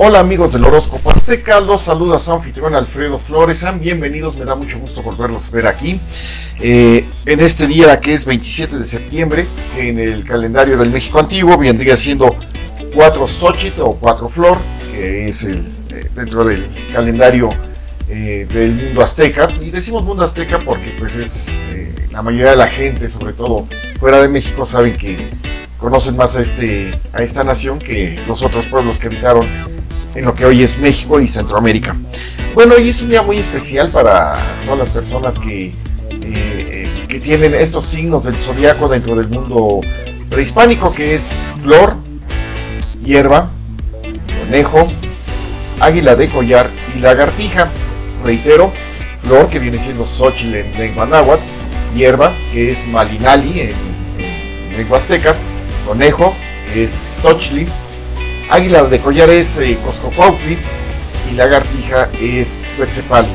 Hola amigos del horóscopo azteca, los saluda su anfitrión Alfredo Flores, sean bienvenidos, me da mucho gusto volverlos a ver aquí eh, en este día que es 27 de septiembre, en el calendario del México Antiguo vendría siendo 4 Xochitl o 4 Flor, que es el, eh, dentro del calendario eh, del mundo azteca, y decimos mundo azteca porque pues es la mayoría de la gente, sobre todo fuera de México, saben que conocen más a, este, a esta nación que los otros pueblos que habitaron en lo que hoy es México y Centroamérica. Bueno, hoy es un día muy especial para todas las personas que, eh, que tienen estos signos del zodiaco dentro del mundo prehispánico, que es flor, hierba, conejo, águila de collar y lagartija. Reitero, flor, que viene siendo Xochitl en lengua náhuatl, hierba, que es malinali en, en lengua azteca, conejo, que es tochli, Águila de collar es eh, y lagartija es Quetzepali.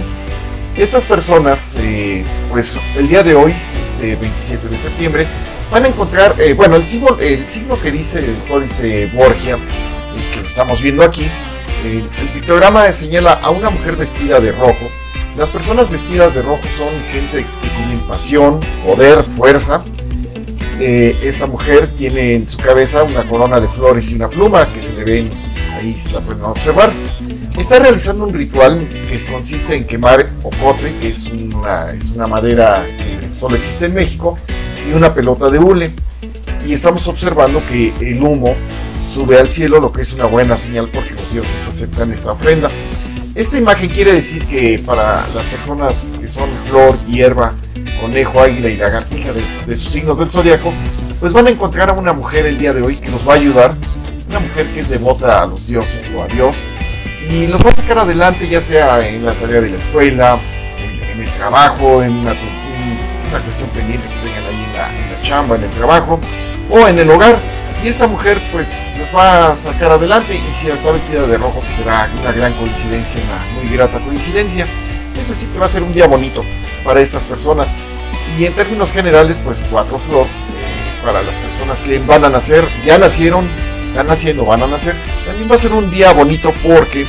Estas personas, eh, pues el día de hoy, este 27 de septiembre, van a encontrar, eh, bueno, el signo, el signo que dice el códice Borgia, que lo estamos viendo aquí, el pictograma señala a una mujer vestida de rojo. Las personas vestidas de rojo son gente que tienen pasión, poder, fuerza, eh, esta mujer tiene en su cabeza una corona de flores y una pluma que se le ven, ahí se la pueden observar. Está realizando un ritual que consiste en quemar ocote, que es una, es una madera que solo existe en México, y una pelota de hule. Y estamos observando que el humo sube al cielo, lo que es una buena señal porque los dioses aceptan esta ofrenda. Esta imagen quiere decir que para las personas que son flor, hierba, conejo, águila y lagartija de, de sus signos del zodiaco, pues van a encontrar a una mujer el día de hoy que los va a ayudar, una mujer que es devota a los dioses o a Dios, y los va a sacar adelante ya sea en la tarea de la escuela, en, el trabajo, en una, cuestión pendiente que tengan ahí en la, en la chamba, en el trabajo, o en el hogar. Y esta mujer pues los va a sacar adelante y si está vestida de rojo pues será una gran coincidencia, una muy grata coincidencia. Es así que va a ser un día bonito para estas personas. Y en términos generales, pues cuatro flor eh, para las personas que van a nacer, ya nacieron, están naciendo, van a nacer. También va a ser un día bonito porque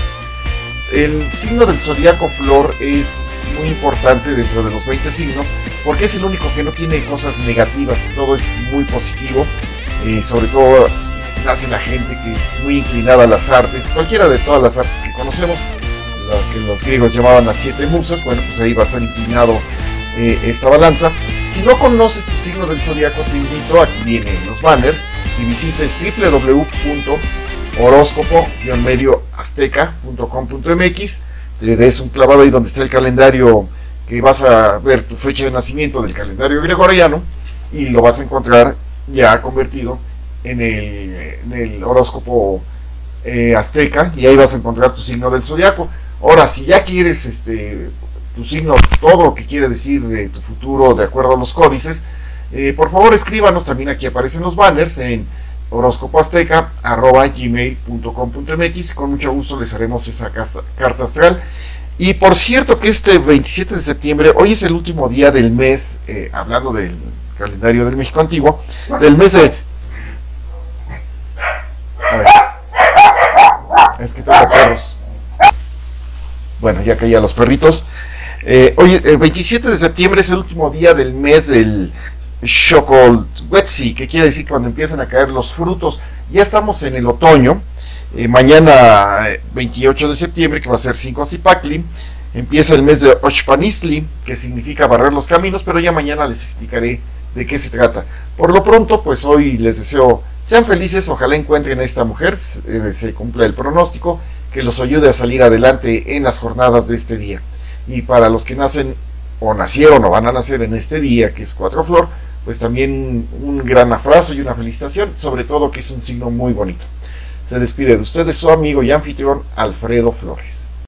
el signo del zodiaco flor es muy importante dentro de los 20 signos porque es el único que no tiene cosas negativas, todo es muy positivo, eh, sobre todo nace la gente que es muy inclinada a las artes, cualquiera de todas las artes que conocemos, lo que los griegos llamaban las siete musas, bueno, pues ahí va a estar inclinado eh, esta balanza. Si no conoces tu signo del zodiaco, te invito, aquí vienen los banners, y visites www.horóscopo-medioazteca.com.mx, te des un clavado ahí donde está el calendario que vas a ver tu fecha de nacimiento del calendario gregoriano y lo vas a encontrar ya convertido en el, en horóscopo eh, azteca y ahí vas a encontrar tu signo del zodiaco. Ahora, si ya quieres este, tu signo, todo lo que quiere decir de tu futuro de acuerdo a los códices, eh, por favor escríbanos, también aquí aparecen los banners en horóscopoazteca.gmail.com.mx con mucho gusto les haremos esa carta astral. Y por cierto que este 27 de septiembre, hoy es el último día del mes, eh, hablando del calendario del México Antiguo, del mes de... A ver. Es que tengo perros. Bueno, ya caía los perritos. Eh, hoy, el 27 de septiembre es el último día del mes del Wetsi, que quiere decir cuando empiezan a caer los frutos. Ya estamos en el otoño. Eh, mañana, 28 eh, de septiembre, que va a ser 5 Zipacli, empieza el mes de Ochpanisli, que significa barrer los caminos, pero ya mañana les explicaré de qué se trata. Por lo pronto, pues hoy les deseo, sean felices, ojalá encuentren a esta mujer, se cumpla el pronóstico, que los ayude a salir adelante en las jornadas de este día. Y para los que nacen o nacieron o van a nacer en este día, que es Cuatro Flor, pues también un gran abrazo y una felicitación, sobre todo que es un signo muy bonito. Se despide de ustedes su amigo y anfitrión Alfredo Flores.